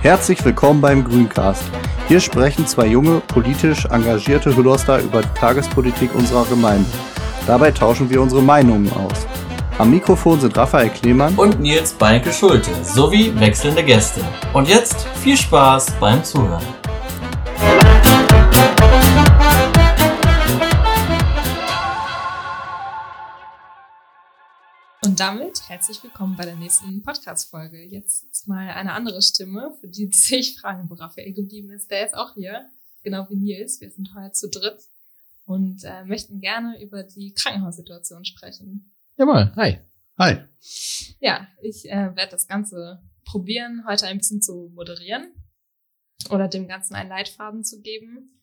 Herzlich willkommen beim Grüncast. Hier sprechen zwei junge, politisch engagierte Hüllerster über die Tagespolitik unserer Gemeinde. Dabei tauschen wir unsere Meinungen aus. Am Mikrofon sind Raphael Klemann und Nils Beinke Schulte sowie wechselnde Gäste. Und jetzt viel Spaß beim Zuhören. Und damit herzlich willkommen bei der nächsten Podcast-Folge. Jetzt ist mal eine andere Stimme, für die sich fragen, wo Raphael geblieben ist. Der ist auch hier, genau wie Nils. Wir sind heute zu dritt und äh, möchten gerne über die Krankenhaussituation sprechen. Jawohl, hi. Hi. Ja, ich äh, werde das Ganze probieren, heute ein bisschen zu moderieren oder dem Ganzen einen Leitfaden zu geben.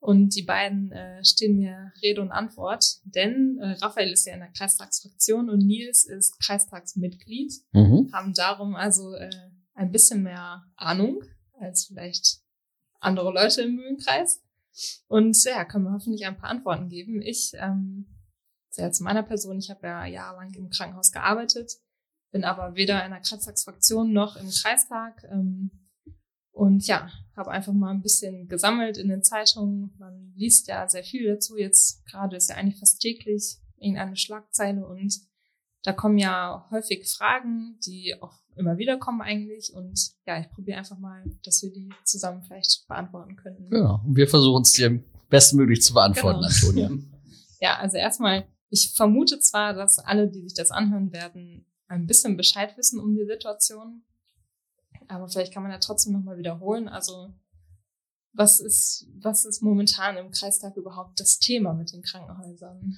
Und die beiden äh, stehen mir Rede und Antwort, denn äh, Raphael ist ja in der Kreistagsfraktion und Nils ist Kreistagsmitglied, mhm. haben darum also äh, ein bisschen mehr Ahnung als vielleicht andere Leute im Mühlenkreis. Und ja, können wir hoffentlich ein paar Antworten geben. Ich, ähm, sehr zu meiner Person, ich habe ja jahrelang im Krankenhaus gearbeitet, bin aber weder in der Kreistagsfraktion noch im Kreistag. Ähm, und ja, habe einfach mal ein bisschen gesammelt in den Zeitungen. Man liest ja sehr viel dazu. Jetzt gerade ist ja eigentlich fast täglich irgendeine Schlagzeile und da kommen ja häufig Fragen, die auch immer wieder kommen eigentlich. Und ja, ich probiere einfach mal, dass wir die zusammen vielleicht beantworten können. Ja, und wir versuchen es dir bestmöglich zu beantworten, genau. Antonia. Ja, also erstmal, ich vermute zwar, dass alle, die sich das anhören werden, ein bisschen Bescheid wissen um die Situation. Aber vielleicht kann man ja trotzdem nochmal wiederholen. Also, was ist, was ist momentan im Kreistag überhaupt das Thema mit den Krankenhäusern?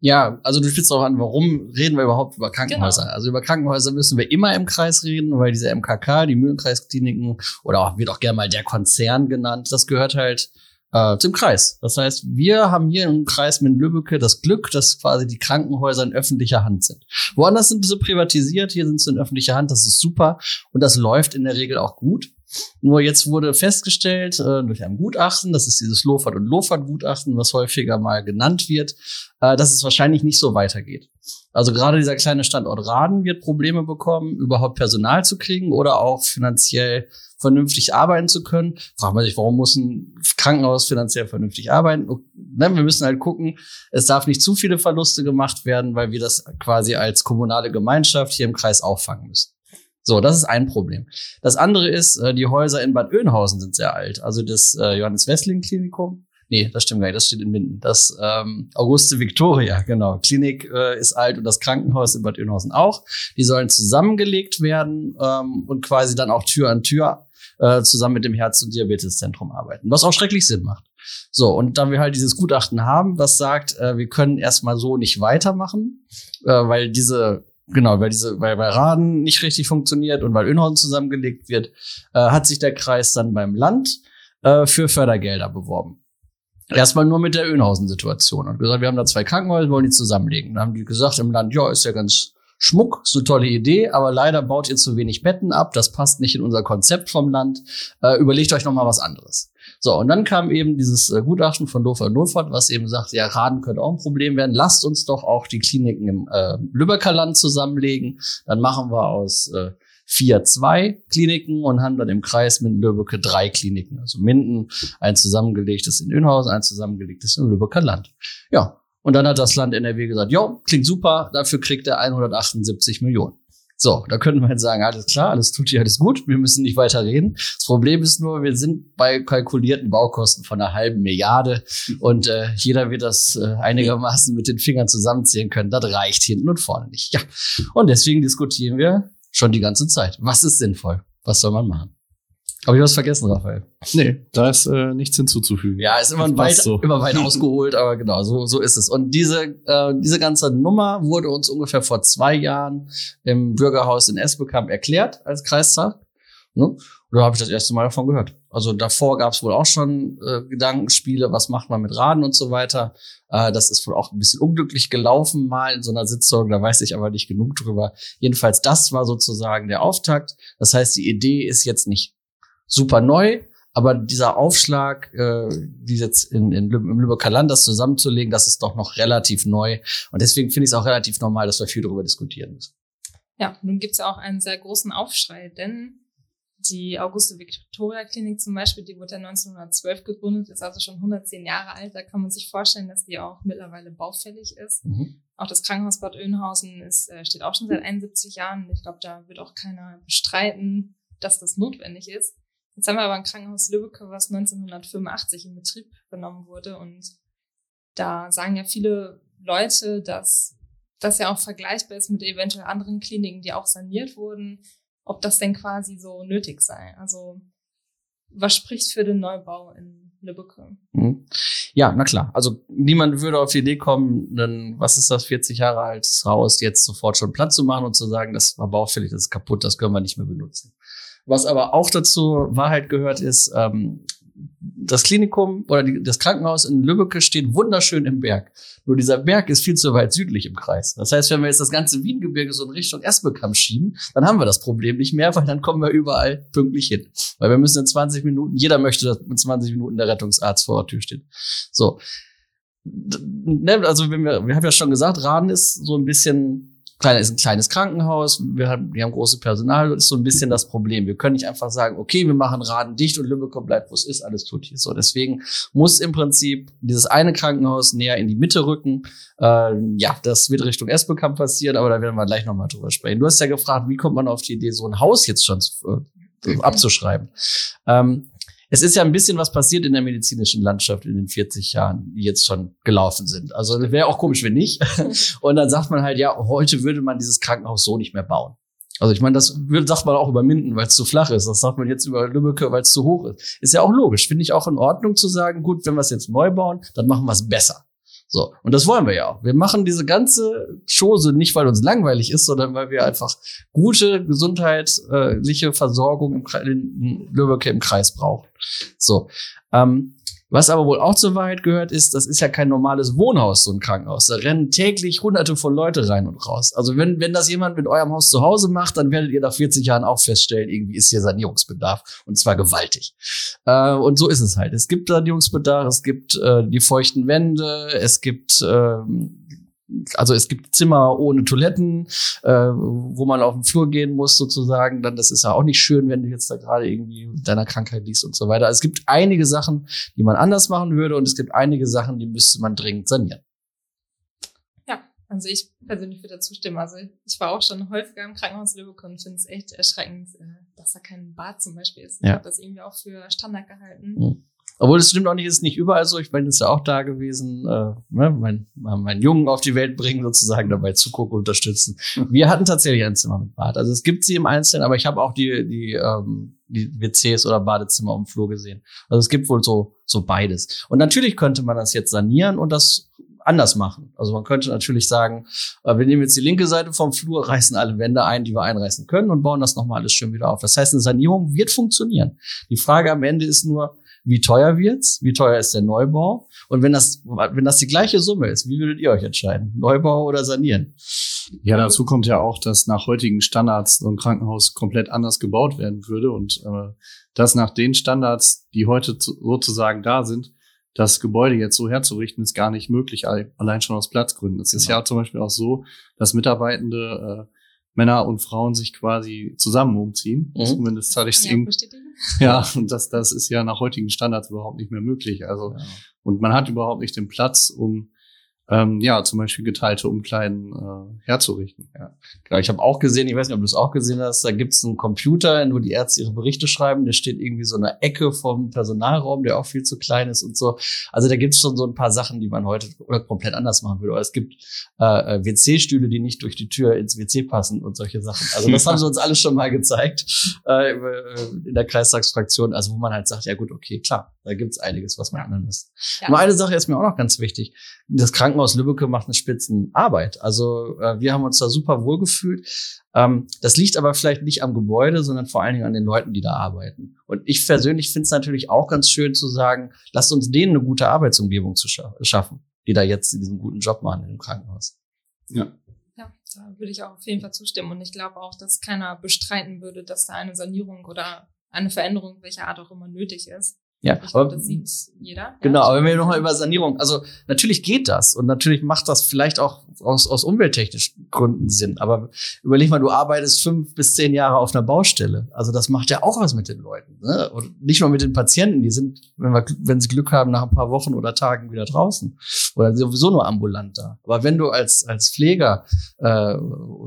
Ja, also du spielst auch an, warum reden wir überhaupt über Krankenhäuser? Genau. Also über Krankenhäuser müssen wir immer im Kreis reden, weil diese MKK, die Mühlenkreiskliniken, oder auch, wird auch gerne mal der Konzern genannt, das gehört halt äh, zum Kreis. Das heißt, wir haben hier im Kreis mit Lübbecke das Glück, dass quasi die Krankenhäuser in öffentlicher Hand sind. Woanders sind sie privatisiert, hier sind sie in öffentlicher Hand, das ist super und das läuft in der Regel auch gut. Nur jetzt wurde festgestellt äh, durch ein Gutachten, das ist dieses Lofert- und Lofert-Gutachten, was häufiger mal genannt wird, äh, dass es wahrscheinlich nicht so weitergeht. Also gerade dieser kleine Standort Raden wird Probleme bekommen, überhaupt Personal zu kriegen oder auch finanziell vernünftig arbeiten zu können. Fragt man sich, warum muss ein Krankenhaus finanziell vernünftig arbeiten? Ne, wir müssen halt gucken, es darf nicht zu viele Verluste gemacht werden, weil wir das quasi als kommunale Gemeinschaft hier im Kreis auffangen müssen. So, das ist ein Problem. Das andere ist, äh, die Häuser in Bad Oeynhausen sind sehr alt. Also das äh, Johannes Wessling Klinikum. Nee, das stimmt gar nicht, das steht in Minden. Das ähm, Auguste Victoria, genau. Klinik äh, ist alt und das Krankenhaus in Bad Oeynhausen auch. Die sollen zusammengelegt werden ähm, und quasi dann auch Tür an Tür äh, zusammen mit dem Herz- und Diabeteszentrum arbeiten, was auch schrecklich Sinn macht. So, und da wir halt dieses Gutachten haben, das sagt, äh, wir können erstmal so nicht weitermachen, äh, weil diese Genau, weil diese, weil bei Raden nicht richtig funktioniert und weil Önhorn zusammengelegt wird, äh, hat sich der Kreis dann beim Land äh, für Fördergelder beworben. Erstmal nur mit der Önhausen-Situation und gesagt, wir haben da zwei Krankenhäuser, wollen die zusammenlegen. Dann haben die gesagt im Land, ja, ist ja ganz Schmuck, ist eine tolle Idee, aber leider baut ihr zu wenig Betten ab, das passt nicht in unser Konzept vom Land. Äh, überlegt euch noch mal was anderes. So, und dann kam eben dieses äh, Gutachten von Lofer Notfahrt, was eben sagt, ja, Raden könnte auch ein Problem werden. Lasst uns doch auch die Kliniken im äh, Lübecker Land zusammenlegen. Dann machen wir aus äh, vier zwei Kliniken und haben dann im Kreis mit Lübbecke drei Kliniken. Also Minden, ein zusammengelegtes in Önhausen, ein zusammengelegtes in Lübecker Land. Ja, und dann hat das Land NRW gesagt, jo, klingt super, dafür kriegt er 178 Millionen. So, da könnten wir jetzt sagen, alles klar, alles tut hier, alles gut, wir müssen nicht weiter reden. Das Problem ist nur, wir sind bei kalkulierten Baukosten von einer halben Milliarde und äh, jeder wird das äh, einigermaßen mit den Fingern zusammenzählen können. Das reicht hinten und vorne nicht. Ja, und deswegen diskutieren wir schon die ganze Zeit. Was ist sinnvoll? Was soll man machen? Habe ich was vergessen, Raphael? Nee, da ist äh, nichts hinzuzufügen. Ja, ist immer weit, so. immer weit ausgeholt, aber genau, so, so ist es. Und diese, äh, diese ganze Nummer wurde uns ungefähr vor zwei Jahren im Bürgerhaus in Esbekamp erklärt als Kreistag. Ne? Und da habe ich das erste Mal davon gehört. Also davor gab es wohl auch schon äh, Gedankenspiele, was macht man mit Raden und so weiter. Äh, das ist wohl auch ein bisschen unglücklich gelaufen mal in so einer Sitzung, da weiß ich aber nicht genug drüber. Jedenfalls, das war sozusagen der Auftakt. Das heißt, die Idee ist jetzt nicht super neu, aber dieser Aufschlag, äh, wie jetzt in, in, im Lübecker Land das zusammenzulegen, das ist doch noch relativ neu. Und deswegen finde ich es auch relativ normal, dass wir viel darüber diskutieren müssen. Ja, nun gibt es ja auch einen sehr großen Aufschrei, denn die Auguste Victoria Klinik zum Beispiel, die wurde ja 1912 gegründet, ist also schon 110 Jahre alt. Da kann man sich vorstellen, dass die auch mittlerweile baufällig ist. Mhm. Auch das Krankenhaus Bad Oeynhausen ist, äh, steht auch schon seit 71 Jahren. Ich glaube, da wird auch keiner bestreiten, dass das notwendig ist. Jetzt haben wir aber ein Krankenhaus Lübbecke, was 1985 in Betrieb genommen wurde. Und da sagen ja viele Leute, dass das ja auch vergleichbar ist mit eventuell anderen Kliniken, die auch saniert wurden ob das denn quasi so nötig sei. Also was spricht für den Neubau in Lübbecke? Mhm. Ja, na klar. Also niemand würde auf die Idee kommen, dann, was ist das, 40 Jahre altes Haus jetzt sofort schon Platz zu machen und zu sagen, das war baufällig, das ist kaputt, das können wir nicht mehr benutzen. Was aber auch dazu Wahrheit gehört, ist, ähm, das Klinikum oder die, das Krankenhaus in Lübbecke steht wunderschön im Berg. Nur dieser Berg ist viel zu weit südlich im Kreis. Das heißt, wenn wir jetzt das ganze Wiengebirge so in Richtung Esbekamp schieben, dann haben wir das Problem nicht mehr, weil dann kommen wir überall pünktlich hin. Weil wir müssen in 20 Minuten, jeder möchte, dass in 20 Minuten der Rettungsarzt vor der Tür steht. So. Ne, also, wenn wir, wir haben ja schon gesagt, Raden ist so ein bisschen kleiner ist ein kleines Krankenhaus, wir haben, wir haben große Personal, das ist so ein bisschen das Problem. Wir können nicht einfach sagen, okay, wir machen Raden dicht und Lübeck bleibt, wo es ist, alles tut hier so. Deswegen muss im Prinzip dieses eine Krankenhaus näher in die Mitte rücken. Äh, ja, das wird Richtung Esbekamp passieren, aber da werden wir gleich nochmal drüber sprechen. Du hast ja gefragt, wie kommt man auf die Idee, so ein Haus jetzt schon zu, äh, abzuschreiben? Ähm, es ist ja ein bisschen was passiert in der medizinischen Landschaft in den 40 Jahren, die jetzt schon gelaufen sind. Also wäre auch komisch, wenn nicht. Und dann sagt man halt, ja, heute würde man dieses Krankenhaus so nicht mehr bauen. Also ich meine, das sagt man auch über Minden, weil es zu flach ist. Das sagt man jetzt über Lübbecke, weil es zu hoch ist. Ist ja auch logisch. Finde ich auch in Ordnung zu sagen, gut, wenn wir es jetzt neu bauen, dann machen wir es besser. So, und das wollen wir ja auch. Wir machen diese ganze Chose nicht, weil uns langweilig ist, sondern weil wir einfach gute gesundheitliche Versorgung im, in Lübeck im Kreis brauchen. So, ähm, was aber wohl auch zur Wahrheit gehört, ist, das ist ja kein normales Wohnhaus, so ein Krankenhaus. Da rennen täglich hunderte von Leute rein und raus. Also wenn, wenn das jemand mit eurem Haus zu Hause macht, dann werdet ihr nach 40 Jahren auch feststellen, irgendwie ist hier Sanierungsbedarf. Und zwar gewaltig. Äh, und so ist es halt. Es gibt Sanierungsbedarf, es gibt äh, die feuchten Wände, es gibt ähm, also es gibt Zimmer ohne Toiletten, äh, wo man auf den Flur gehen muss sozusagen. Dann das ist ja auch nicht schön, wenn du jetzt da gerade irgendwie deiner Krankheit liegst und so weiter. Also es gibt einige Sachen, die man anders machen würde und es gibt einige Sachen, die müsste man dringend sanieren. Ja, also ich persönlich würde dazu stimmen. Also ich war auch schon häufiger im Krankenhaus Lübeck und finde es echt erschreckend, äh, dass da kein Bad zum Beispiel ist. Ich ja. habe das irgendwie auch für Standard gehalten. Mhm. Obwohl es stimmt auch nicht, ist nicht überall so. Ich bin jetzt ja auch da gewesen, äh, ne, mein, meinen Jungen auf die Welt bringen, sozusagen dabei zugucken, unterstützen. Wir hatten tatsächlich ein Zimmer mit Bad. Also es gibt sie im Einzelnen, aber ich habe auch die, die, ähm, die WCs oder Badezimmer um Flur gesehen. Also es gibt wohl so, so beides. Und natürlich könnte man das jetzt sanieren und das anders machen. Also man könnte natürlich sagen, äh, wir nehmen jetzt die linke Seite vom Flur, reißen alle Wände ein, die wir einreißen können und bauen das nochmal alles schön wieder auf. Das heißt, eine Sanierung wird funktionieren. Die Frage am Ende ist nur, wie teuer wird's? Wie teuer ist der Neubau? Und wenn das, wenn das die gleiche Summe ist, wie würdet ihr euch entscheiden? Neubau oder sanieren? Ja, dazu kommt ja auch, dass nach heutigen Standards so ein Krankenhaus komplett anders gebaut werden würde und äh, dass nach den Standards, die heute zu, sozusagen da sind, das Gebäude jetzt so herzurichten, ist gar nicht möglich, allein schon aus Platzgründen. Es genau. ist ja zum Beispiel auch so, dass Mitarbeitende äh, Männer und Frauen sich quasi zusammen umziehen. Mhm. Zumindest hatte ich es ihm. Ja, und das, das ist ja nach heutigen Standards überhaupt nicht mehr möglich. Also, ja. und man hat überhaupt nicht den Platz, um ähm, ja, zum Beispiel geteilte Umkleiden äh, herzurichten. Ja. Genau, ich habe auch gesehen, ich weiß nicht, ob du es auch gesehen hast, da gibt es einen Computer, wo die Ärzte ihre Berichte schreiben, der steht irgendwie so in einer Ecke vom Personalraum, der auch viel zu klein ist und so. Also da gibt es schon so ein paar Sachen, die man heute oder komplett anders machen würde. Oder es gibt äh, äh WC-Stühle, die nicht durch die Tür ins WC passen und solche Sachen. Also das haben sie uns alles schon mal gezeigt äh, in der Kreistagsfraktion, also wo man halt sagt, ja gut, okay, klar, da gibt's einiges, was man ja. ändern muss. Ja. Nur eine Sache ist mir auch noch ganz wichtig. Das Krankenhaus Krankenhaus Lübbecke macht eine Spitzenarbeit. Also äh, wir haben uns da super wohl gefühlt. Ähm, das liegt aber vielleicht nicht am Gebäude, sondern vor allen Dingen an den Leuten, die da arbeiten. Und ich persönlich finde es natürlich auch ganz schön zu sagen, lasst uns denen eine gute Arbeitsumgebung zu scha schaffen, die da jetzt diesen guten Job machen im Krankenhaus. Ja. Ja, da würde ich auch auf jeden Fall zustimmen. Und ich glaube auch, dass keiner bestreiten würde, dass da eine Sanierung oder eine Veränderung welcher Art auch immer nötig ist. Ja, Ich glaube, das sieht jeder. Genau, ja. aber wenn wir nochmal über Sanierung, also natürlich geht das und natürlich macht das vielleicht auch aus, aus umwelttechnischen Gründen Sinn. Aber überleg mal, du arbeitest fünf bis zehn Jahre auf einer Baustelle. Also das macht ja auch was mit den Leuten. Ne? Und nicht nur mit den Patienten, die sind, wenn, wir, wenn sie Glück haben, nach ein paar Wochen oder Tagen wieder draußen. Oder sowieso nur ambulant da. Aber wenn du als, als Pfleger äh,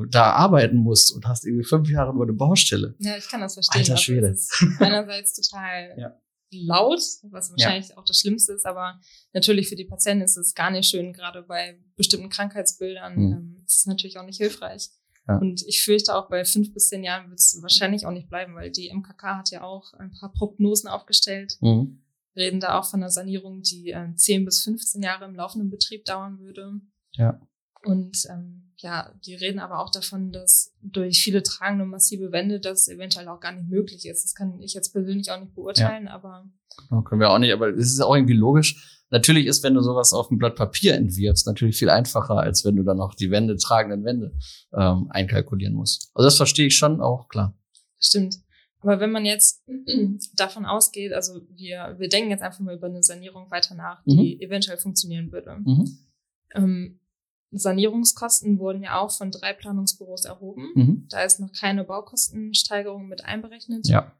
da arbeiten musst und hast irgendwie fünf Jahre über eine Baustelle. Ja, ich kann das verstehen. Alter Also Schwede. einerseits total Ja. Laut, was wahrscheinlich auch das Schlimmste ist, aber natürlich für die Patienten ist es gar nicht schön, gerade bei bestimmten Krankheitsbildern Mhm. ähm, ist es natürlich auch nicht hilfreich. Ja. Und ich fürchte auch bei fünf bis zehn Jahren wird es wahrscheinlich auch nicht bleiben, weil die MKK hat ja auch ein paar Prognosen aufgestellt, Mhm. reden da auch von einer Sanierung, die ähm, 10 bis 15 Jahre im laufenden Betrieb dauern würde. Ja. Und ähm, ja, die reden aber auch davon, dass durch viele tragende massive Wände das eventuell auch gar nicht möglich ist. Das kann ich jetzt persönlich auch nicht beurteilen, aber Genau, können wir auch nicht, aber es ist auch irgendwie logisch. Natürlich ist, wenn du sowas auf ein Blatt Papier entwirfst, natürlich viel einfacher, als wenn du dann noch die Wände, tragenden Wände ähm, einkalkulieren musst. Also das verstehe ich schon auch, klar. stimmt. Aber wenn man jetzt davon ausgeht, also wir, wir denken jetzt einfach mal über eine Sanierung weiter nach, die eventuell funktionieren würde. Mhm. Ähm, Sanierungskosten wurden ja auch von drei Planungsbüros erhoben. Mhm. Da ist noch keine Baukostensteigerung mit einberechnet. Ja.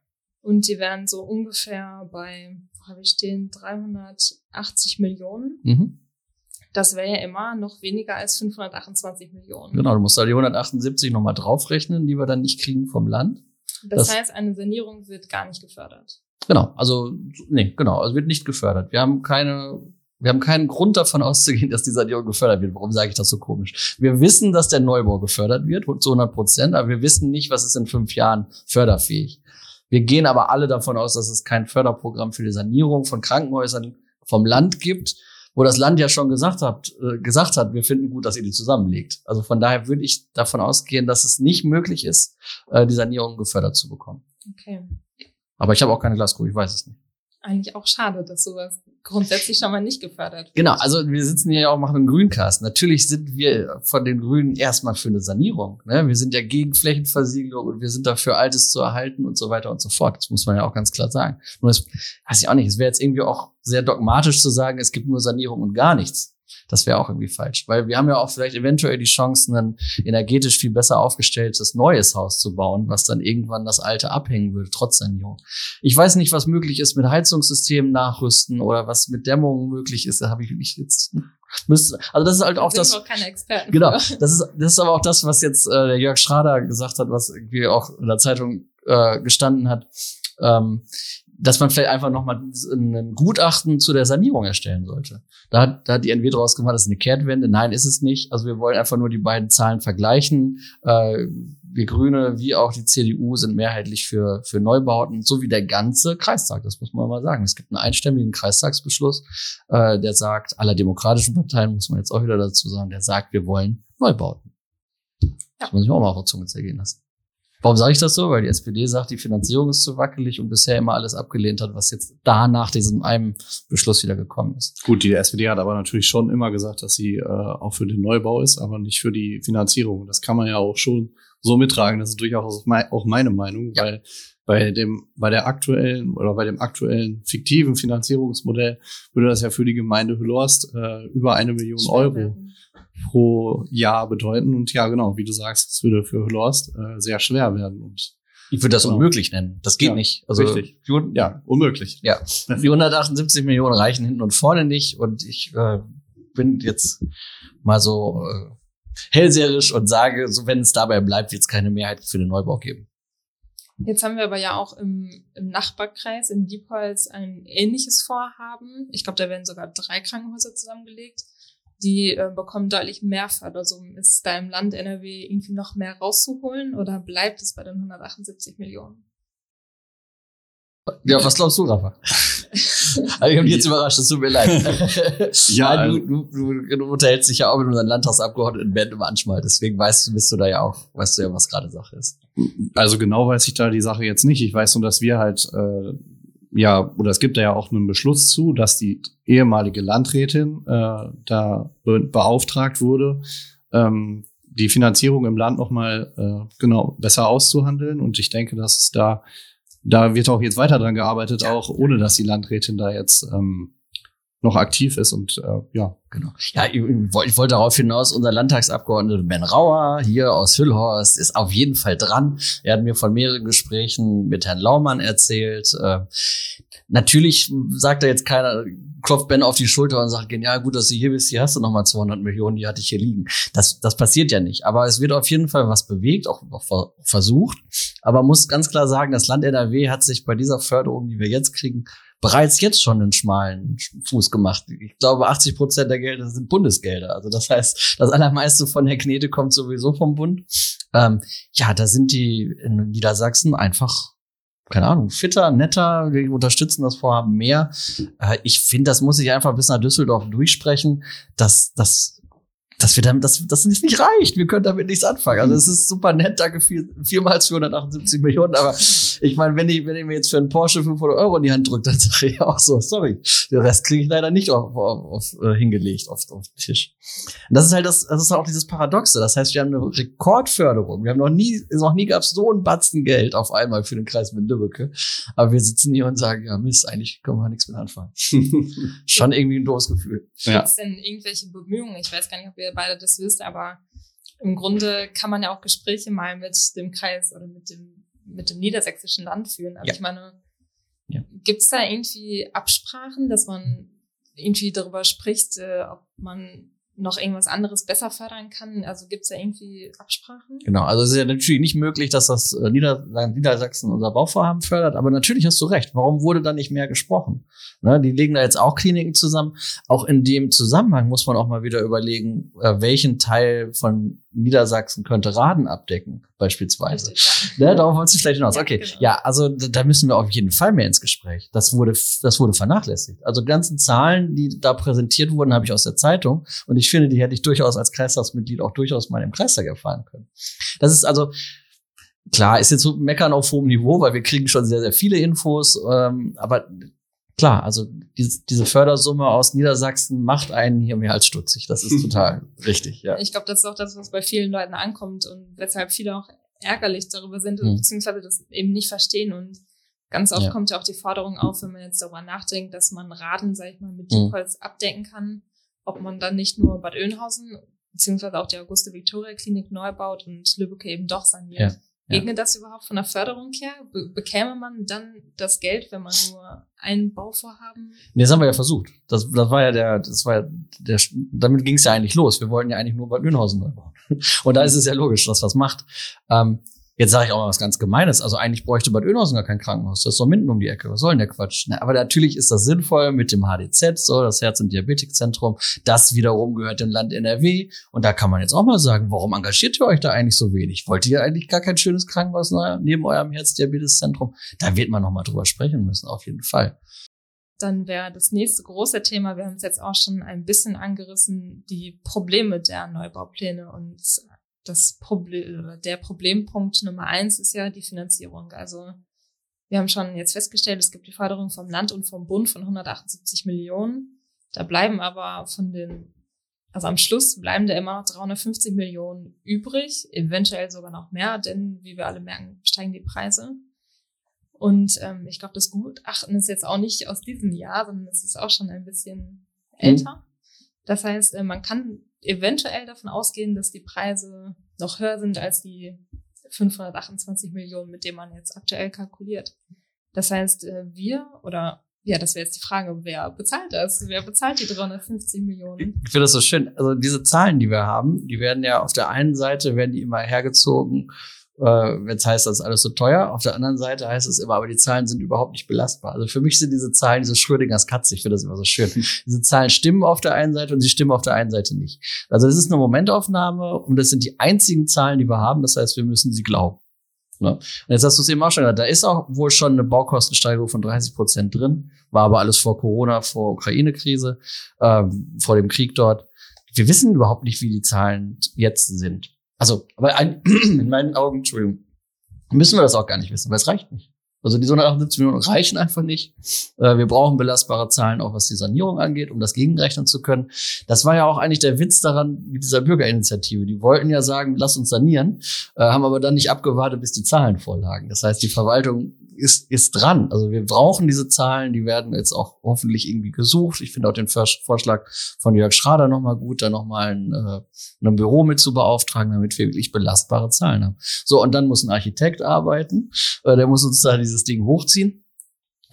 Und die wären so ungefähr bei, wo habe ich stehen, 380 Millionen. Mhm. Das wäre ja immer noch weniger als 528 Millionen. Genau, du musst da die 178 nochmal draufrechnen, die wir dann nicht kriegen vom Land. Das, Das- heißt, eine Sanierung wird gar nicht gefördert. Genau, also nee, genau, also wird nicht gefördert. Wir haben keine, wir haben keinen Grund davon auszugehen, dass die Sanierung gefördert wird. Warum sage ich das so komisch? Wir wissen, dass der Neubau gefördert wird zu 100 Prozent, aber wir wissen nicht, was ist in fünf Jahren förderfähig. Wir gehen aber alle davon aus, dass es kein Förderprogramm für die Sanierung von Krankenhäusern vom Land gibt, wo das Land ja schon gesagt hat, äh, gesagt hat, wir finden gut, dass ihr die zusammenlegt. Also von daher würde ich davon ausgehen, dass es nicht möglich ist, äh, die Sanierung gefördert zu bekommen. Okay. Aber ich habe auch keine Glaskugel, ich weiß es nicht. Eigentlich auch schade, dass sowas grundsätzlich schon mal nicht gefördert wird. Genau, also wir sitzen hier ja auch machen einen Grüncast. Natürlich sind wir von den Grünen erstmal für eine Sanierung. Ne? Wir sind ja gegen Flächenversiegelung und wir sind dafür, Altes zu erhalten und so weiter und so fort. Das muss man ja auch ganz klar sagen. Nur es weiß ich auch nicht, es wäre jetzt irgendwie auch sehr dogmatisch zu sagen, es gibt nur Sanierung und gar nichts. Das wäre auch irgendwie falsch, weil wir haben ja auch vielleicht eventuell die Chance, ein energetisch viel besser aufgestelltes neues Haus zu bauen, was dann irgendwann das alte abhängen würde, trotz Sanierung. Ich weiß nicht, was möglich ist mit Heizungssystemen nachrüsten oder was mit Dämmung möglich ist. Da habe ich mich jetzt müsste. Also das ist halt auch das. auch keine Experten. Genau, das ist, das ist aber auch das, was jetzt äh, der Jörg Schrader gesagt hat, was irgendwie auch in der Zeitung äh, gestanden hat, ähm, dass man vielleicht einfach nochmal ein Gutachten zu der Sanierung erstellen sollte. Da hat, da hat die NW draus gemacht, das ist eine Kehrtwende. Nein, ist es nicht. Also wir wollen einfach nur die beiden Zahlen vergleichen. Äh, wir Grüne wie auch die CDU sind mehrheitlich für, für Neubauten, so wie der ganze Kreistag. Das muss man mal sagen. Es gibt einen einstimmigen Kreistagsbeschluss, äh, der sagt, aller demokratischen Parteien, muss man jetzt auch wieder dazu sagen, der sagt, wir wollen Neubauten. Das muss ich mir auch mal auf der Zunge zergehen lassen. Warum sage ich das so? Weil die SPD sagt, die Finanzierung ist zu wackelig und bisher immer alles abgelehnt hat, was jetzt da nach diesem einen Beschluss wieder gekommen ist. Gut, die SPD hat aber natürlich schon immer gesagt, dass sie äh, auch für den Neubau ist, aber nicht für die Finanzierung. Das kann man ja auch schon so mittragen. Das ist durchaus auch mei- auch meine Meinung, Ja. weil bei dem, bei der aktuellen oder bei dem aktuellen fiktiven Finanzierungsmodell würde das ja für die Gemeinde Hüllhorst äh, über eine Million Euro werden. Pro Jahr bedeuten. Und ja, genau, wie du sagst, es würde für Hüllhorst äh, sehr schwer werden. Und Ich würde das Genau. unmöglich nennen. Das geht Ja, nicht. Also richtig. Ja, unmöglich. ja, die 178 Millionen reichen hinten und vorne nicht. Und ich äh, bin jetzt mal so äh, hellseherisch und sage, so wenn es dabei bleibt, wird es keine Mehrheit für den Neubau geben. Jetzt haben wir aber ja auch im, im Nachbarkreis in Diepholz ein ähnliches Vorhaben. Ich glaube, da werden sogar drei Krankenhäuser zusammengelegt. Die äh, bekommen deutlich mehr Fördersummen. Ist da im Land NRW irgendwie noch mehr rauszuholen oder bleibt es bei den 178 Millionen? Ja, was glaubst du, Rafa? Also ich habe dich jetzt überrascht, es tut mir leid. ja, du, du, du, du unterhältst dich ja auch mit unseren Landtagsabgeordneten Ben manchmal, deswegen weißt du, bist du da ja auch, weißt du ja, was gerade Sache ist. Also genau weiß ich da die Sache jetzt nicht. Ich weiß nur, dass wir halt äh, ja, oder es gibt da ja auch einen Beschluss zu, dass die ehemalige Landrätin äh, da be beauftragt wurde, ähm, die Finanzierung im Land nochmal äh, genau besser auszuhandeln. Und ich denke, dass es da, da wird auch jetzt weiter dran gearbeitet, auch ohne dass die Landrätin da jetzt ähm, noch aktiv ist und äh, ja. Genau. Ja, ich, ich wollte darauf hinaus, unser Landtagsabgeordneter Ben Rauer hier aus Hüllhorst ist auf jeden Fall dran. Er hat mir von mehreren Gesprächen mit Herrn Laumann erzählt. Äh, natürlich sagt er jetzt keiner, klopft Ben auf die Schulter und sagt, genial, gut, dass du hier bist, hier hast du nochmal 200 Millionen, die hatte ich hier liegen. Das, das passiert ja nicht. Aber es wird auf jeden Fall was bewegt, auch, auch versucht. Aber muss ganz klar sagen, das Land NRW hat sich bei dieser Förderung, die wir jetzt kriegen, bereits jetzt schon einen schmalen Fuß gemacht. Ich glaube, 80 Prozent der Gelder sind Bundesgelder. Also das heißt, das allermeiste von Herr Knete kommt sowieso vom Bund. Ähm, ja, da sind die in Niedersachsen einfach keine Ahnung, fitter, netter, wir unterstützen das Vorhaben mehr. Äh, ich finde, das muss ich einfach bis nach Düsseldorf durchsprechen, dass, dass dass wir damit, dass, dass es nicht reicht. Wir können damit nichts anfangen. Also es ist super nett, danke viel, vielmals 478 Millionen, aber ich meine, wenn ich, wenn ich mir jetzt für einen Porsche 500 Euro in die Hand drücke, dann sage ich auch so, sorry, den Rest kriege ich leider nicht auf, auf, auf, äh, hingelegt auf, auf den Tisch. Und das ist halt das, das ist auch dieses Paradoxe. Das heißt, wir haben eine Rekordförderung. Wir haben noch nie, noch nie gab es so ein Batzen Geld auf einmal für den Kreis mit Lübbecke. Aber wir sitzen hier und sagen, ja Mist, eigentlich können wir nichts mit anfangen. Schon irgendwie ein doofes Gefühl. Ja. Gibt es denn irgendwelche Bemühungen? Ich weiß gar nicht, ob wir beide das wisst, aber im Grunde kann man ja auch Gespräche mal mit dem Kreis oder mit dem, mit dem niedersächsischen Land führen. Aber ja. ich meine, ja. gibt es da irgendwie Absprachen, dass man irgendwie darüber spricht, äh, ob man noch irgendwas anderes besser fördern kann? Also gibt es da irgendwie Absprachen? Genau, also es ist ja natürlich nicht möglich, dass das äh, Nieder Niedersachsen unser Bauvorhaben fördert, aber natürlich hast du recht. Warum wurde da nicht mehr gesprochen? Ne, die legen da jetzt auch Kliniken zusammen. Auch in dem Zusammenhang muss man auch mal wieder überlegen, äh, welchen Teil von Niedersachsen könnte Raden abdecken, beispielsweise. Richtig, ja. ne, darauf wolltest du vielleicht hinaus. Ja, okay, genau. ja, also da müssen wir auf jeden Fall mehr ins Gespräch. Das wurde, das wurde vernachlässigt. Also die ganzen Zahlen, die da präsentiert wurden, habe ich aus der Zeitung und ich finde, die hätte ich durchaus als Kreistagsmitglied auch durchaus mal im Kreistag erfahren können. Das ist also klar, ist jetzt so meckern auf hohem Niveau, weil wir kriegen schon sehr, sehr viele Infos, ähm, aber klar, also diese, diese Fördersumme aus Niedersachsen macht einen hier mehr als stutzig. Das ist total richtig, ja. Ich glaube, das ist auch das, was bei vielen Leuten ankommt und weshalb viele auch ärgerlich darüber sind, mhm. beziehungsweise das eben nicht verstehen. Und ganz oft ja. kommt ja auch die Forderung auf, wenn man jetzt darüber nachdenkt, dass man Raden, sag ich mal, mit Diebholz mhm. abdecken kann, ob man dann nicht nur Bad Oeynhausen beziehungsweise auch die Auguste-Victoria-Klinik neu baut und Lübeck eben doch saniert. Ja. Ginge ja. das überhaupt von der Förderung her? Be bekäme man dann das Geld, wenn man nur ein Bauvorhaben? Nee, das haben wir ja versucht. Das, das war ja der, das war ja der, damit ging es ja eigentlich los. Wir wollten ja eigentlich nur Bad Nürnhausen neu bauen. Und da ist es ja logisch, dass was macht. Ähm, Jetzt sage ich auch mal was ganz Gemeines. Also eigentlich bräuchte Bad Oeynhausen gar kein Krankenhaus. Das ist doch mitten um die Ecke. Was soll denn der Quatsch? Na, aber natürlich ist das sinnvoll mit dem HDZ, so das Herz- und Diabetikzentrum. Das wiederum gehört dem Land NRW. Und da kann man jetzt auch mal sagen, warum engagiert ihr euch da eigentlich so wenig? Wollt ihr eigentlich gar kein schönes Krankenhaus neben eurem Herz-Diabetes-Zentrum? Da wird man noch mal drüber sprechen müssen, auf jeden Fall. Dann wäre das nächste große Thema, wir haben es jetzt auch schon ein bisschen angerissen, die Probleme der Neubaupläne und das Problem, der Problempunkt Nummer eins ist ja die Finanzierung. Also wir haben schon jetzt festgestellt, es gibt die Förderung vom Land und vom Bund von 178 Millionen. Da bleiben aber von den, also am Schluss bleiben da immer noch 350 Millionen übrig, eventuell sogar noch mehr, denn wie wir alle merken, steigen die Preise. Und ähm, ich glaube, das Gutachten ist jetzt auch nicht aus diesem Jahr, sondern es ist auch schon ein bisschen älter. Mhm. Das heißt, äh, man kann eventuell davon ausgehen, dass die Preise noch höher sind als die 528 Millionen, mit denen man jetzt aktuell kalkuliert. Das heißt, äh, wir oder ja, das wäre jetzt die Frage, wer bezahlt das? Wer bezahlt die 350 Millionen? Ich finde das so schön. Also diese Zahlen, die wir haben, die werden ja auf der einen Seite werden die immer hergezogen äh, es heißt, das ist alles so teuer. Auf der anderen Seite heißt es immer, aber die Zahlen sind überhaupt nicht belastbar. Also für mich sind diese Zahlen, diese Schrödingers Katze, ich finde das immer so schön. Diese Zahlen stimmen auf der einen Seite und sie stimmen auf der einen Seite nicht. Also das ist eine Momentaufnahme und das sind die einzigen Zahlen, die wir haben. Das heißt, wir müssen sie glauben. Ne? Und jetzt hast du es eben auch schon gesagt, da ist auch wohl schon eine Baukostensteigerung von 30 Prozent drin, war aber alles vor Corona, vor Ukraine-Krise, ähm, vor dem Krieg dort. Wir wissen überhaupt nicht, wie die Zahlen jetzt sind. Also, aber ein, in meinen Augen, Entschuldigung, müssen wir das auch gar nicht wissen, weil es reicht nicht. Also die 178 Millionen reichen einfach nicht. Äh, wir brauchen belastbare Zahlen, auch was die Sanierung angeht, um das gegenrechnen zu können. Das war ja auch eigentlich der Witz daran mit dieser Bürgerinitiative. Die wollten ja sagen, lass uns sanieren, äh, haben aber dann nicht abgewartet, bis die Zahlen vorlagen. Das heißt, die Verwaltung ist, ist dran. Also wir brauchen diese Zahlen, die werden jetzt auch hoffentlich irgendwie gesucht. Ich finde auch den Vorschlag von Jörg Schrader nochmal gut, da nochmal ein, äh, ein Büro mit zu beauftragen, damit wir wirklich belastbare Zahlen haben. So, und dann muss ein Architekt arbeiten, äh, der muss uns da dieses Ding hochziehen.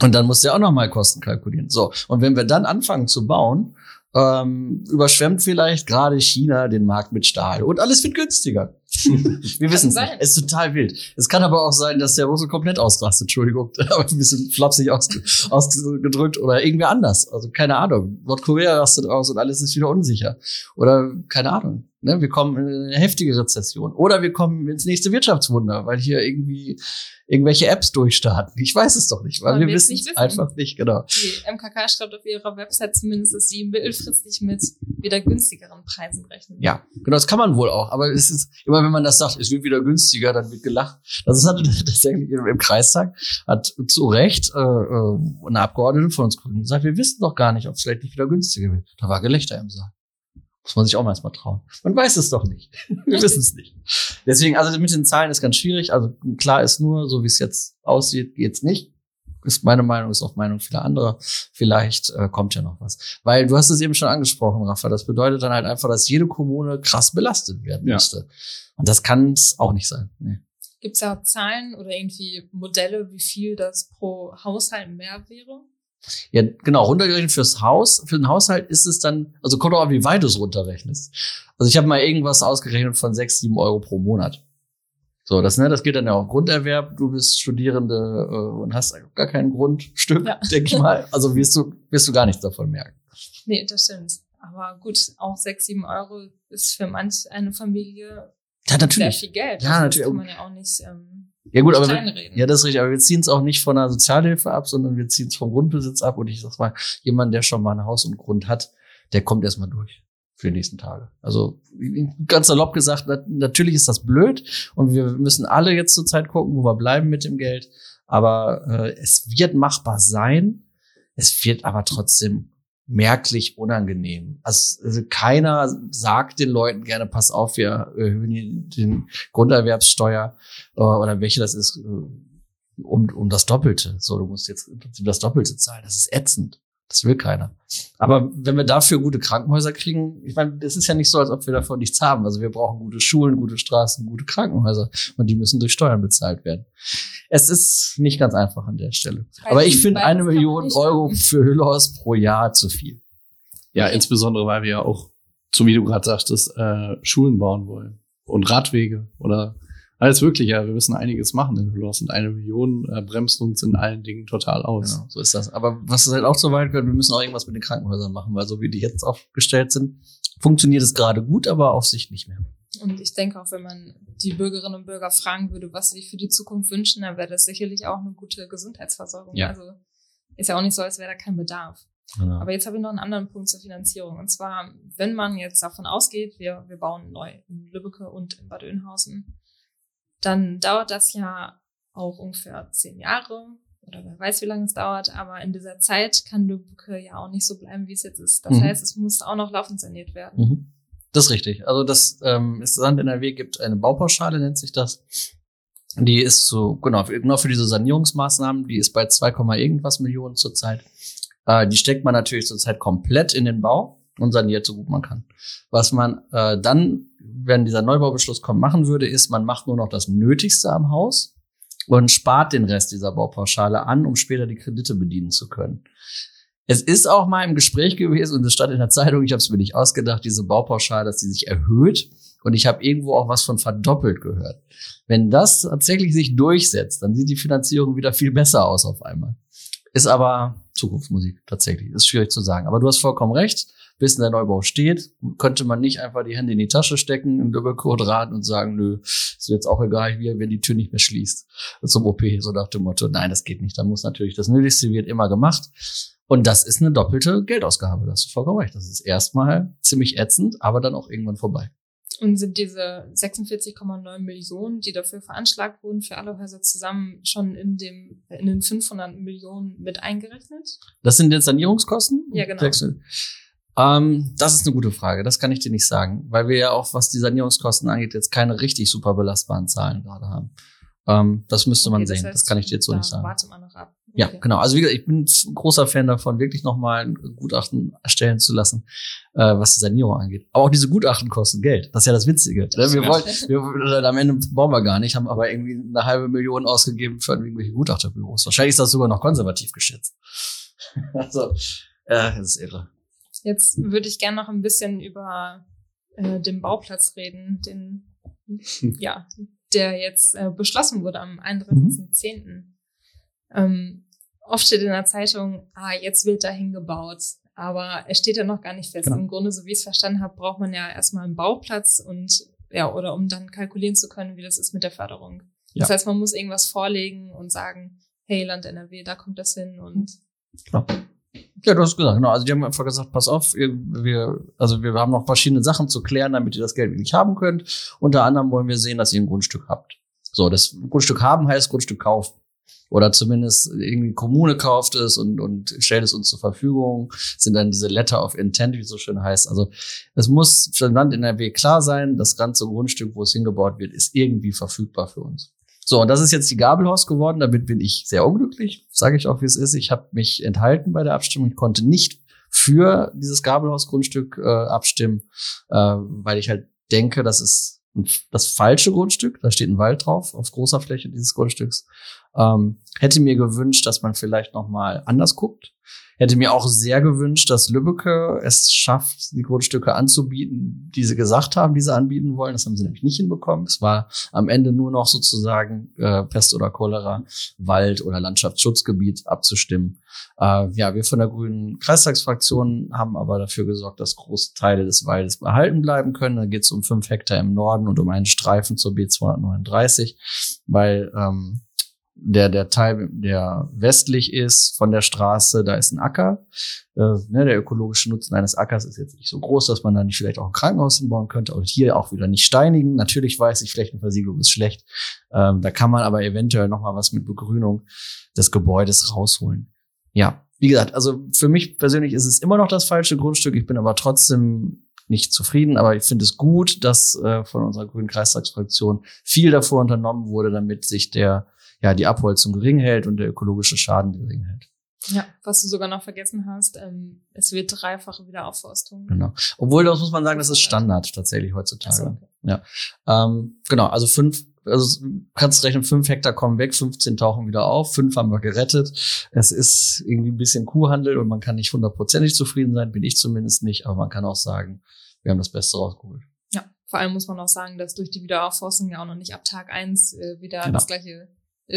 Und dann muss der auch nochmal Kosten kalkulieren. So, und wenn wir dann anfangen zu bauen, ähm, überschwemmt vielleicht gerade China den Markt mit Stahl und alles wird günstiger. Wir wissen es nicht. Es ist total wild. Es kann aber auch sein, dass der Russe komplett ausrastet. Entschuldigung, aber ein bisschen flapsig ausgedrückt oder irgendwie anders. Also keine Ahnung. Nordkorea rastet aus und alles ist wieder unsicher. Oder keine Ahnung. Ne, wir kommen in eine heftige Rezession. Oder wir kommen ins nächste Wirtschaftswunder, weil hier irgendwie irgendwelche Apps durchstarten. Ich weiß es doch nicht, weil Man wir wissen es einfach nicht, genau. Die MKK schreibt auf ihrer Website zumindest, dass sie mittelfristig mit wieder günstigeren Preisen rechnen. Ja, genau, das kann man wohl auch. Aber es ist immer, wenn man das sagt, es wird wieder günstiger, dann wird gelacht. Das hat tatsächlich im Kreistag, hat zu Recht äh, äh eine Abgeordnete von uns gesagt, wir wissen doch gar nicht, ob es vielleicht nicht wieder günstiger wird. Da war Gelächter im Saal. Muss man sich auch mal erstmal trauen. Man weiß es doch nicht. Wir wissen es nicht. Deswegen, also mit den Zahlen ist ganz schwierig. Also klar ist nur, so wie es jetzt aussieht, geht's nicht. Ist meine Meinung, ist auch Meinung vieler anderer. Vielleicht äh, kommt ja noch was. Weil du hast es eben schon angesprochen, Rafa. Das bedeutet dann halt einfach, dass jede Kommune krass belastet werden ja. müsste. Und das kann es auch nicht sein. Nee. Gibt es da Zahlen oder irgendwie Modelle, wie viel das pro Haushalt mehr wäre? Ja, genau, runtergerechnet fürs Haus. Für den Haushalt ist es dann, also kommt auch an, wie weit du es runterrechnest. Also ich habe mal irgendwas ausgerechnet von sechs, sieben Euro pro Monat. So, das, ne, das geht dann ja auch Grunderwerb. Du bist Studierende äh, und hast gar kein Grundstück, ja. denke ich mal. Also wirst du, wirst du gar nichts davon merken. Nee, das stimmt. Aber gut, auch sechs, sieben Euro ist für manch eine Familie ja, natürlich. sehr viel Geld. Ja, das natürlich. kann man ja auch nicht ähm, ja gut, aber wir, ja, das ist richtig. Aber wir ziehen es auch nicht von der Sozialhilfe ab, sondern wir ziehen es vom Grundbesitz ab. Und ich sag mal, jemand, der schon mal ein Haus und Grund hat, der kommt erstmal durch für die nächsten Tage. Also ganz salopp gesagt, natürlich ist das blöd und wir müssen alle jetzt zur Zeit gucken, wo wir bleiben mit dem Geld. Aber äh, es wird machbar sein. Es wird aber trotzdem merklich unangenehm. Also, also keiner sagt den Leuten gerne, pass auf, wir erhöhen den Grunderwerbssteuer äh, oder welche das ist, äh, um, um das Doppelte. So, du musst jetzt im Prinzip das Doppelte zahlen. Das ist ätzend. Das will keiner. Aber wenn wir dafür gute Krankenhäuser kriegen, ich meine, das ist ja nicht so, als ob wir davon nichts haben. Also wir brauchen gute Schulen, gute Straßen, gute Krankenhäuser und die müssen durch Steuern bezahlt werden. Es ist nicht ganz einfach an der Stelle. Aber ich finde eine Million Euro für Hüllhaus pro Jahr zu viel. Ja, insbesondere, weil wir ja auch, so wie du gerade sagtest, äh, Schulen bauen wollen und Radwege oder alles wirklich, ja, wir müssen einiges machen in Hüllhaus und eine Million äh, bremst uns in allen Dingen total aus. Genau, so ist das. Aber was es halt auch so weit gehört, wir müssen auch irgendwas mit den Krankenhäusern machen, weil so wie die jetzt aufgestellt sind, funktioniert es gerade gut, aber auf sich nicht mehr. Und ich denke auch, wenn man die Bürgerinnen und Bürger fragen würde, was sie für die Zukunft wünschen, dann wäre das sicherlich auch eine gute Gesundheitsversorgung. Ja. Also ist ja auch nicht so, als wäre da kein Bedarf. Genau. Aber jetzt habe ich noch einen anderen Punkt zur Finanzierung. Und zwar, wenn man jetzt davon ausgeht, wir, wir bauen neu in Lübbecke und in Bad Oeynhausen, dann dauert das ja auch ungefähr zehn Jahre oder wer weiß, wie lange es dauert, aber in dieser Zeit kann Lübbecke ja auch nicht so bleiben, wie es jetzt ist. Das mhm. heißt, es muss auch noch laufend saniert werden. Mhm. Das ist richtig. Also das ähm, ist Land NRW gibt eine Baupauschale, nennt sich das. Die ist so, genau, genau für diese Sanierungsmaßnahmen, die ist bei 2, irgendwas Millionen zurzeit. Äh, die steckt man natürlich zurzeit komplett in den Bau und saniert so gut man kann. Was man äh, dann wenn dieser Neubaubeschluss kommt, machen würde, ist, man macht nur noch das Nötigste am Haus und spart den Rest dieser Baupauschale an, um später die Kredite bedienen zu können. Es ist auch mal im Gespräch gewesen und es stand in der Zeitung, ich habe es mir nicht ausgedacht, diese Baupauschale, dass sie sich erhöht. Und ich habe irgendwo auch was von verdoppelt gehört. Wenn das tatsächlich sich durchsetzt, dann sieht die Finanzierung wieder viel besser aus auf einmal. Ist aber Zukunftsmusik tatsächlich. Ist schwierig zu sagen. Aber du hast vollkommen recht bis der Neubau steht, könnte man nicht einfach die Hände in die Tasche stecken, im Lübeck-Quadrat und sagen, nö, ist jetzt auch egal, wie, wenn die Tür nicht mehr schließt. Zum OP, so nach dem Motto, nein, das geht nicht. Da muss natürlich das Nötigste wird immer gemacht. Und das ist eine doppelte Geldausgabe, das ist vollkommen recht. Das ist erstmal ziemlich ätzend, aber dann auch irgendwann vorbei. Und sind diese 46,9 Millionen, die dafür veranschlagt wurden, für alle Häuser zusammen schon in dem, in den 500 Millionen mit eingerechnet? Das sind jetzt Sanierungskosten? Ja, genau. Ähm, das ist eine gute Frage. Das kann ich dir nicht sagen, weil wir ja auch, was die Sanierungskosten angeht, jetzt keine richtig super belastbaren Zahlen gerade haben. Ähm, das müsste okay, man sehen. Das, heißt, das, kann ich dir jetzt so nicht sagen. Warte mal noch ab. Okay. Ja, genau. Also wie gesagt, ich bin ein großer Fan davon, wirklich nochmal ein Gutachten erstellen zu lassen, äh, was die Sanierung angeht. Aber auch diese Gutachten kosten Geld. Das ist ja das Witzige. Das wir wollen, wir, am Ende bauen wir gar nicht, haben aber irgendwie eine halbe Million ausgegeben für irgendwelche Gutachterbüros. Wahrscheinlich ist das sogar noch konservativ geschätzt. also, äh, das ist irre. Jetzt würde ich gerne noch ein bisschen über äh, den Bauplatz reden, den, ja, der jetzt äh, beschlossen wurde am 31.10. Mhm. Ähm, oft steht in der Zeitung, ah, jetzt wird da hingebaut. Aber es steht ja noch gar nicht fest. Genau. Im Grunde, so wie ich es verstanden habe, braucht man ja erstmal einen Bauplatz und ja, oder um dann kalkulieren zu können, wie das ist mit der Förderung. Ja. Das heißt, man muss irgendwas vorlegen und sagen, hey, Land NRW, da kommt das hin und. Genau. Ja, du hast gesagt, genau. Also die haben einfach gesagt, pass auf, wir, also wir haben noch verschiedene Sachen zu klären, damit ihr das Geld wirklich haben könnt. Unter anderem wollen wir sehen, dass ihr ein Grundstück habt. So, das Grundstück haben heißt Grundstück kaufen. Oder zumindest irgendwie Kommune kauft es und, und stellt es uns zur Verfügung, sind dann diese Letter of Intent, wie es so schön heißt. Also es muss für Land NRW klar sein, das ganze Grundstück, wo es hingebaut wird, ist irgendwie verfügbar für uns. So, und das ist jetzt die Gabelhaus geworden. Damit bin ich sehr unglücklich, sage ich auch, wie es ist. Ich habe mich enthalten bei der Abstimmung. Ich konnte nicht für dieses Gabelhaus-Grundstück äh, abstimmen, äh, weil ich halt denke, das ist das falsche Grundstück. Da steht ein Wald drauf auf großer Fläche dieses Grundstücks. Ähm, hätte mir gewünscht, dass man vielleicht noch mal anders guckt. Hätte mir auch sehr gewünscht, dass Lübbecke es schafft, die Grundstücke anzubieten, die sie gesagt haben, die sie anbieten wollen. Das haben sie nämlich nicht hinbekommen. Es war am Ende nur noch sozusagen äh, Pest oder Cholera, Wald oder Landschaftsschutzgebiet abzustimmen. Äh, ja, wir von der Grünen Kreistagsfraktion haben aber dafür gesorgt, dass große Teile des Waldes behalten bleiben können. Da geht es um fünf Hektar im Norden und um einen Streifen zur B239, weil ähm, der, der Teil, der westlich ist von der Straße, da ist ein Acker. Äh, ne, der ökologische Nutzen eines Ackers ist jetzt nicht so groß, dass man da nicht vielleicht auch ein Krankenhaus hinbauen könnte. Und hier auch wieder nicht steinigen. Natürlich weiß ich, Flächenversiegelung ist schlecht. Ähm, da kann man aber eventuell noch mal was mit Begrünung des Gebäudes rausholen. Ja, wie gesagt, also für mich persönlich ist es immer noch das falsche Grundstück. Ich bin aber trotzdem nicht zufrieden, aber ich finde es gut, dass äh, von unserer grünen Kreistagsfraktion viel davor unternommen wurde, damit sich der ja, die Abholzung gering hält und der ökologische Schaden gering hält. Ja, was du sogar noch vergessen hast, ähm, es wird dreifache Wiederaufforstung. Genau. Obwohl, das muss man sagen, das ist Standard tatsächlich heutzutage. Okay. Ja. Ähm, genau, also fünf, also kannst rechnen, fünf Hektar kommen weg, 15 tauchen wieder auf, fünf haben wir gerettet. Es ist irgendwie ein bisschen Kuhhandel und man kann nicht hundertprozentig zufrieden sein, bin ich zumindest nicht, aber man kann auch sagen, wir haben das Beste rausgeholt. Ja, vor allem muss man auch sagen, dass durch die Wiederaufforstung ja auch noch nicht ab Tag eins äh, wieder genau. das gleiche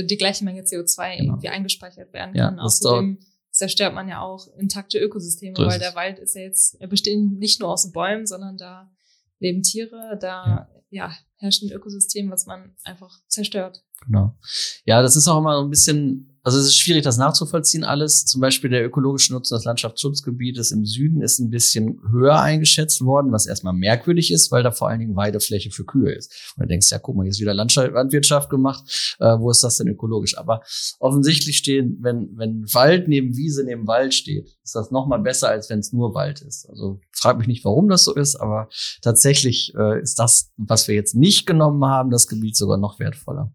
die gleiche Menge CO2 genau. irgendwie eingespeichert werden kann. Ja, Außerdem zerstört man ja auch intakte Ökosysteme, so weil der Wald ist ja jetzt, er besteht nicht nur aus Bäumen, sondern da leben Tiere, da ja. ja herrscht ein Ökosystem, was man einfach zerstört. Genau. Ja, das ist auch immer so ein bisschen also es ist schwierig, das nachzuvollziehen alles. Zum Beispiel der ökologische Nutzen des Landschaftsschutzgebietes im Süden ist ein bisschen höher eingeschätzt worden, was erstmal merkwürdig ist, weil da vor allen Dingen Weidefläche für Kühe ist. Und du denkst, ja, guck mal, hier ist wieder Landwirtschaft gemacht. Äh, wo ist das denn ökologisch? Aber offensichtlich stehen, wenn, wenn Wald neben Wiese neben Wald steht, ist das nochmal besser, als wenn es nur Wald ist. Also frag mich nicht, warum das so ist, aber tatsächlich äh, ist das, was wir jetzt nicht genommen haben, das Gebiet sogar noch wertvoller.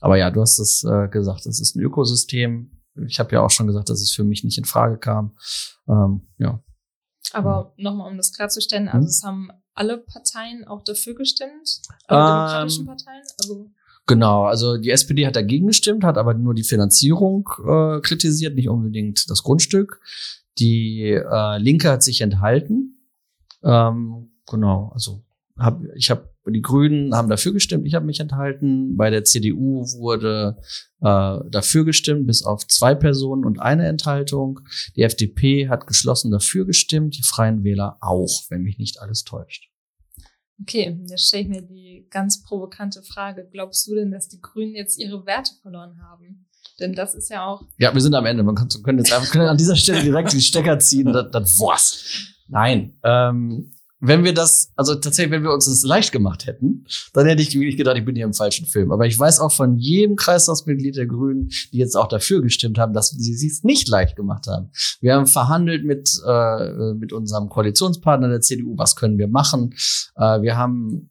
Aber ja, du hast es äh, gesagt, es ist ein Ökosystem. Ich habe ja auch schon gesagt, dass es für mich nicht in Frage kam. Ähm, ja. Aber ja. nochmal, um das klarzustellen, also hm? es haben alle Parteien auch dafür gestimmt, alle ähm, demokratischen Parteien. Also Genau, also die SPD hat dagegen gestimmt, hat aber nur die Finanzierung äh, kritisiert, nicht unbedingt das Grundstück. Die äh, Linke hat sich enthalten. Ähm, genau, also hab, ich habe die Grünen haben dafür gestimmt, ich habe mich enthalten. Bei der CDU wurde äh, dafür gestimmt, bis auf zwei Personen und eine Enthaltung. Die FDP hat geschlossen dafür gestimmt, die Freien Wähler auch, wenn mich nicht alles täuscht. Okay, jetzt stelle ich mir die ganz provokante Frage. Glaubst du denn, dass die Grünen jetzt ihre Werte verloren haben? Denn das ist ja auch. Ja, wir sind am Ende. Man kann, können jetzt einfach können an dieser Stelle direkt die Stecker ziehen. Das, das was. Nein. Ähm, wenn wir das, also tatsächlich, wenn wir uns das leicht gemacht hätten, dann hätte ich wirklich gedacht, ich bin hier im falschen Film. Aber ich weiß auch von jedem Kreistagsmitglied der Grünen, die jetzt auch dafür gestimmt haben, dass sie es nicht leicht gemacht haben. Wir haben verhandelt mit, äh, mit unserem Koalitionspartner der CDU, was können wir machen. Äh, wir haben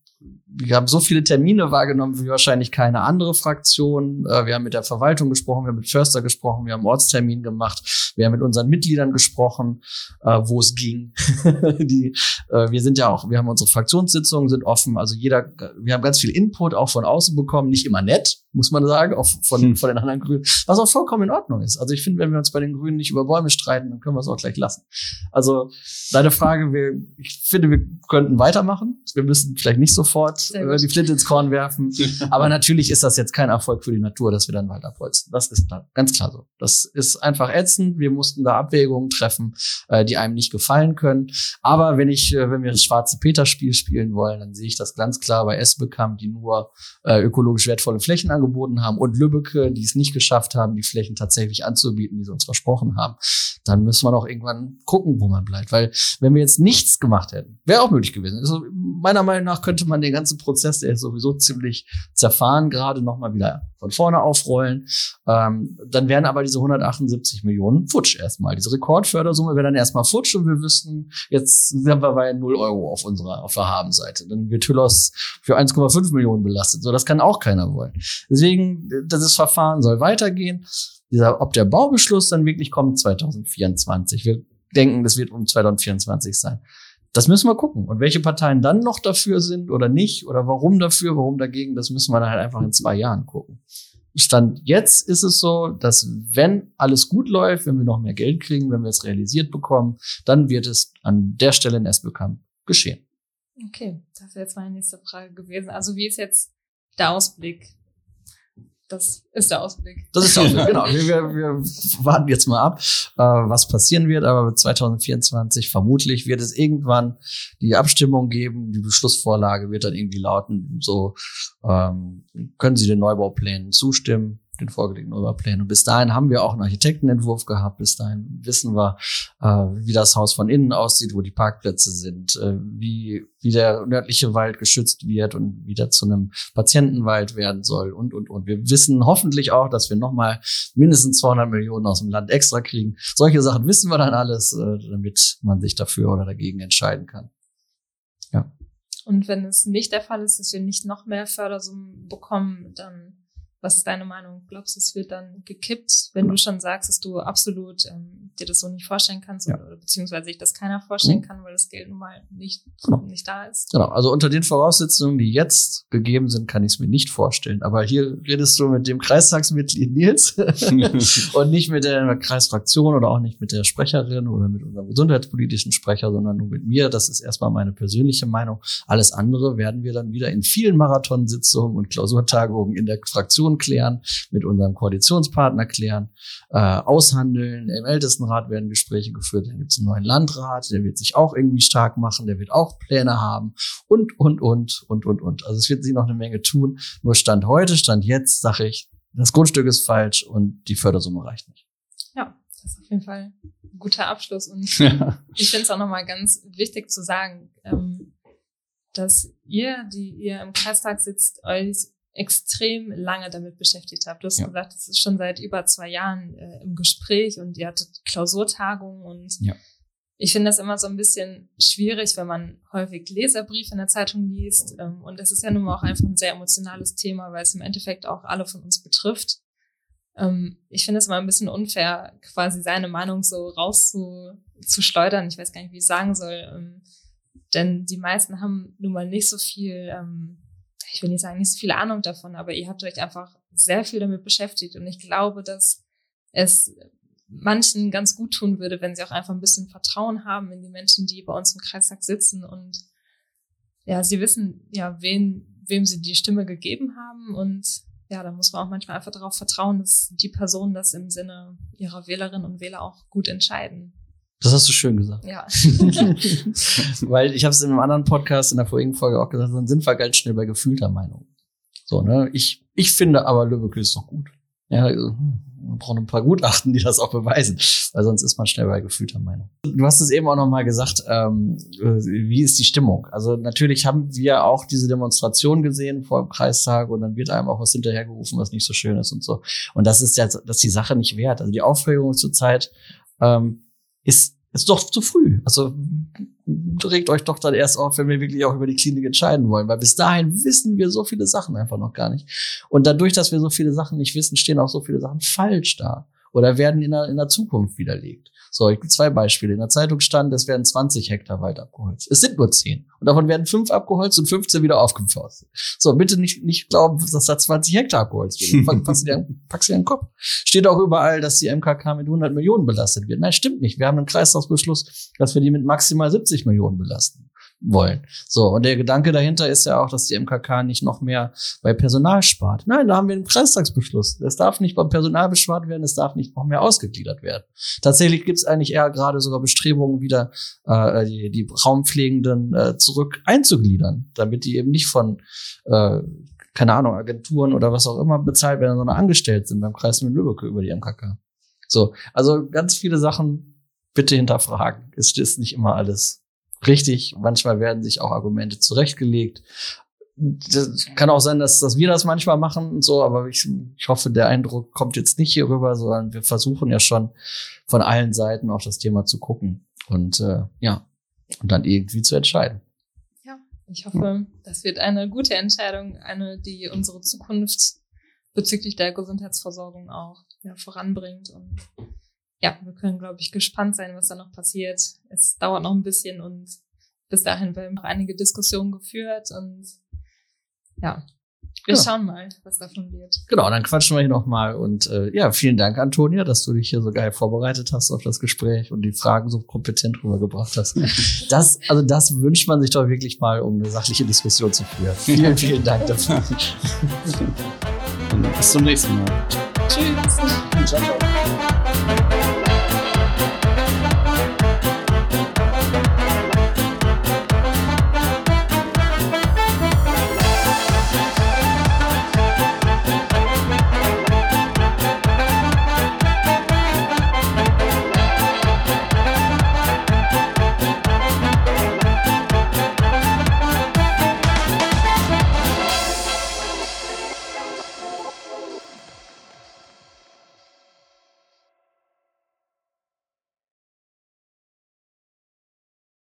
wir haben so viele Termine wahrgenommen wie wahrscheinlich keine andere Fraktion. Äh, wir haben mit der Verwaltung gesprochen, wir haben mit Förster gesprochen, wir haben Ortstermin gemacht, wir haben mit unseren Mitgliedern gesprochen, äh, wo es ging. Die, äh, wir sind ja auch, wir haben unsere Fraktionssitzungen sind offen, also jeder, wir haben ganz viel Input auch von außen bekommen, nicht immer nett, muss man sagen, auch von, hm. von den anderen Grünen, was auch vollkommen in Ordnung ist. Also ich finde, wenn wir uns bei den Grünen nicht über Bäume streiten, dann können wir es auch gleich lassen. Also deine Frage, wir, ich finde, wir könnten weitermachen. Wir müssen vielleicht nicht sofort äh, die Flinte ins Korn werfen. Aber natürlich ist das jetzt kein Erfolg für die Natur, dass wir dann Wald abholzen. Das ist klar, ganz klar so. Das ist einfach ätzend. Wir mussten da Abwägungen treffen, äh, die einem nicht gefallen können. Aber wenn ich, äh, wenn wir das schwarze Peter-Spiel spielen wollen, dann sehe ich das ganz klar bei Esbekamp, die nur äh, ökologisch wertvolle Flächen angeboten haben und Lübbecke, die es nicht geschafft haben, die Flächen tatsächlich anzubieten, die sie uns versprochen haben, dann müssen wir noch irgendwann gucken, wo man bleibt. Weil wenn wir jetzt nichts gemacht hätten, wäre auch möglich gewesen. Also meiner Meinung nach könnte man den ganzen Prozess, der ist sowieso ziemlich zerfahren, gerade nochmal wieder von vorne aufrollen. Ähm, dann wären aber diese 178 Millionen futsch erstmal. Diese Rekordfördersumme wäre dann erstmal futsch und wir wüssten, jetzt sind wir bei 0 Euro auf unserer, auf der Habenseite. Dann wird Hüllos für 1,5 Millionen belastet. So, das kann auch keiner wollen. Deswegen, das Verfahren soll weitergehen. Dieser, ob der Baubeschluss dann wirklich kommt 2024. Wir denken, das wird um 2024 sein. Das müssen wir gucken. Und welche Parteien dann noch dafür sind oder nicht oder warum dafür, warum dagegen, das müssen wir dann halt einfach in zwei Jahren gucken. Stand jetzt ist es so, dass wenn alles gut läuft, wenn wir noch mehr Geld kriegen, wenn wir es realisiert bekommen, dann wird es an der Stelle in Esbekamp geschehen. Okay, das wäre jetzt meine nächste Frage gewesen. Also wie ist jetzt der Ausblick? Das ist der Ausblick. Das ist der Ausblick, genau. Wir, wir warten jetzt mal ab, äh, was passieren wird. Aber 2024 vermutlich wird es irgendwann die Abstimmung geben. Die Beschlussvorlage wird dann irgendwie lauten, so ähm, können Sie den Neubauplänen zustimmen den vorgelegten Neubauplän. Und bis dahin haben wir auch einen Architektenentwurf gehabt. Bis dahin wissen wir, äh, wie das Haus von innen aussieht, wo die Parkplätze sind, äh, wie, wie der nördliche Wald geschützt wird und wieder zu einem Patientenwald werden soll und, und, und. Wir wissen hoffentlich auch, dass wir nochmal mindestens 200 Millionen aus dem Land extra kriegen. Solche Sachen wissen wir dann alles, äh, damit man sich dafür oder dagegen entscheiden kann. Ja. Und wenn es nicht der Fall ist, dass wir nicht noch mehr Fördersummen bekommen, dann was ist deine Meinung? Glaubst du, es wird dann gekippt, wenn du schon sagst, dass du absolut ähm, dir das so nicht vorstellen kannst ja. oder beziehungsweise sich das keiner vorstellen mhm. kann, weil das Geld nun mal nicht, genau. nicht da ist? Genau, also unter den Voraussetzungen, die jetzt gegeben sind, kann ich es mir nicht vorstellen. Aber hier redest du mit dem Kreistagsmitglied Nils und nicht mit der Kreisfraktion oder auch nicht mit der Sprecherin oder mit unserem gesundheitspolitischen Sprecher, sondern nur mit mir. Das ist erstmal meine persönliche Meinung. Alles andere werden wir dann wieder in vielen Marathonsitzungen und Klausurtagungen in der Fraktion Situation klären, mit unserem Koalitionspartner klären, äh, aushandeln. Im Ältestenrat werden Gespräche geführt. Dann gibt es einen neuen Landrat, der wird sich auch irgendwie stark machen, der wird auch Pläne haben und, und, und, und, und, und. Also es wird sich noch eine Menge tun. Nur Stand heute, Stand jetzt, sage ich, das Grundstück ist falsch und die Fördersumme reicht nicht. Ja, das ist auf jeden Fall ein guter Abschluss. Und ja. ich finde es auch nochmal ganz wichtig zu sagen, ähm, dass ihr, die ihr im Kreistag sitzt, euch extrem lange damit beschäftigt habt. Du hast ja. gesagt, das ist schon seit über zwei Jahren äh, im Gespräch und ihr hattet Klausurtagungen und ja. ich finde das immer so ein bisschen schwierig, wenn man häufig Leserbriefe in der Zeitung liest. Ähm, und das ist ja nun mal auch einfach ein sehr emotionales Thema, weil es im Endeffekt auch alle von uns betrifft. Ähm, ich finde es immer ein bisschen unfair, quasi seine Meinung so rauszuschleudern. Ich weiß gar nicht, wie ich sagen soll. Ähm, denn die meisten haben nun mal nicht so viel ähm, ich will nicht sagen, nicht so viel Ahnung davon, aber ihr habt euch einfach sehr viel damit beschäftigt und ich glaube, dass es manchen ganz gut tun würde, wenn sie auch einfach ein bisschen Vertrauen haben in die Menschen, die bei uns im Kreistag sitzen und ja, sie wissen ja, wen, wem sie die Stimme gegeben haben und ja, da muss man auch manchmal einfach darauf vertrauen, dass die Personen das im Sinne ihrer Wählerinnen und Wähler auch gut entscheiden. Das hast du schön gesagt. Ja. Weil ich habe es in einem anderen Podcast in der vorigen Folge auch gesagt, dann sind wir ganz schnell bei gefühlter Meinung. So, ne? Ich, ich finde aber Lübeck ist doch gut. Ja, also, hm, man braucht ein paar Gutachten, die das auch beweisen, weil sonst ist man schnell bei gefühlter Meinung. Du hast es eben auch noch mal gesagt, ähm, äh, wie ist die Stimmung? Also natürlich haben wir auch diese Demonstration gesehen vor dem Kreistag und dann wird einem auch was hinterhergerufen, was nicht so schön ist und so. Und das ist ja, das ist die Sache nicht wert. Also die Aufregung zurzeit ähm, ist ist doch zu früh. Also regt euch doch dann erst auf, wenn wir wirklich auch über die Klinik entscheiden wollen, weil bis dahin wissen wir so viele Sachen einfach noch gar nicht. Und dadurch, dass wir so viele Sachen nicht wissen, stehen auch so viele Sachen falsch da oder werden in der, in der Zukunft widerlegt. So, ich zwei Beispiele. In der Zeitung stand, es werden 20 Hektar Wald abgeholzt. Es sind nur 10. Und davon werden 5 abgeholzt und 15 wieder aufgeforstet. So, bitte nicht, nicht glauben, dass da 20 Hektar abgeholzt werden. Packst du dir, packst dir den Kopf. Steht auch überall, dass die MKK mit 100 Millionen belastet wird. Nein, stimmt nicht. Wir haben einen Kreislaufbeschluss, dass wir die mit maximal 70 Millionen belasten wollen. So, und der Gedanke dahinter ist ja auch, dass die MKK nicht noch mehr bei Personal spart. Nein, da haben wir einen Kreistagsbeschluss. Es darf nicht beim Personal bespart werden, es darf nicht noch mehr ausgegliedert werden. Tatsächlich gibt es eigentlich eher gerade sogar Bestrebungen, wieder äh, die, die Raumpflegenden äh, zurück einzugliedern, damit die eben nicht von äh, keine Ahnung, Agenturen oder was auch immer bezahlt werden, sondern angestellt sind beim Kreis Lübeck über die MKK. So, also ganz viele Sachen bitte hinterfragen. Es ist nicht immer alles richtig. Manchmal werden sich auch Argumente zurechtgelegt. Das kann auch sein, dass, dass wir das manchmal machen und so, aber ich, ich hoffe, der Eindruck kommt jetzt nicht hier rüber, sondern wir versuchen ja schon von allen Seiten auf das Thema zu gucken und äh, ja, und dann irgendwie zu entscheiden. Ja, ich hoffe, das wird eine gute Entscheidung, eine, die unsere Zukunft bezüglich der Gesundheitsversorgung auch ja, voranbringt und ja, wir können, glaube ich, gespannt sein, was da noch passiert. Es dauert noch ein bisschen und bis dahin werden noch einige Diskussionen geführt und ja, wir genau. schauen mal, was davon wird. Genau, dann quatschen wir hier nochmal. Und äh, ja, vielen Dank, Antonia, dass du dich hier so geil vorbereitet hast auf das Gespräch und die Fragen so kompetent rübergebracht hast. Das, also das wünscht man sich doch wirklich mal, um eine sachliche Diskussion zu führen. Vielen, vielen Dank dafür. Bis zum nächsten Mal. Tschüss. Ciao, ciao.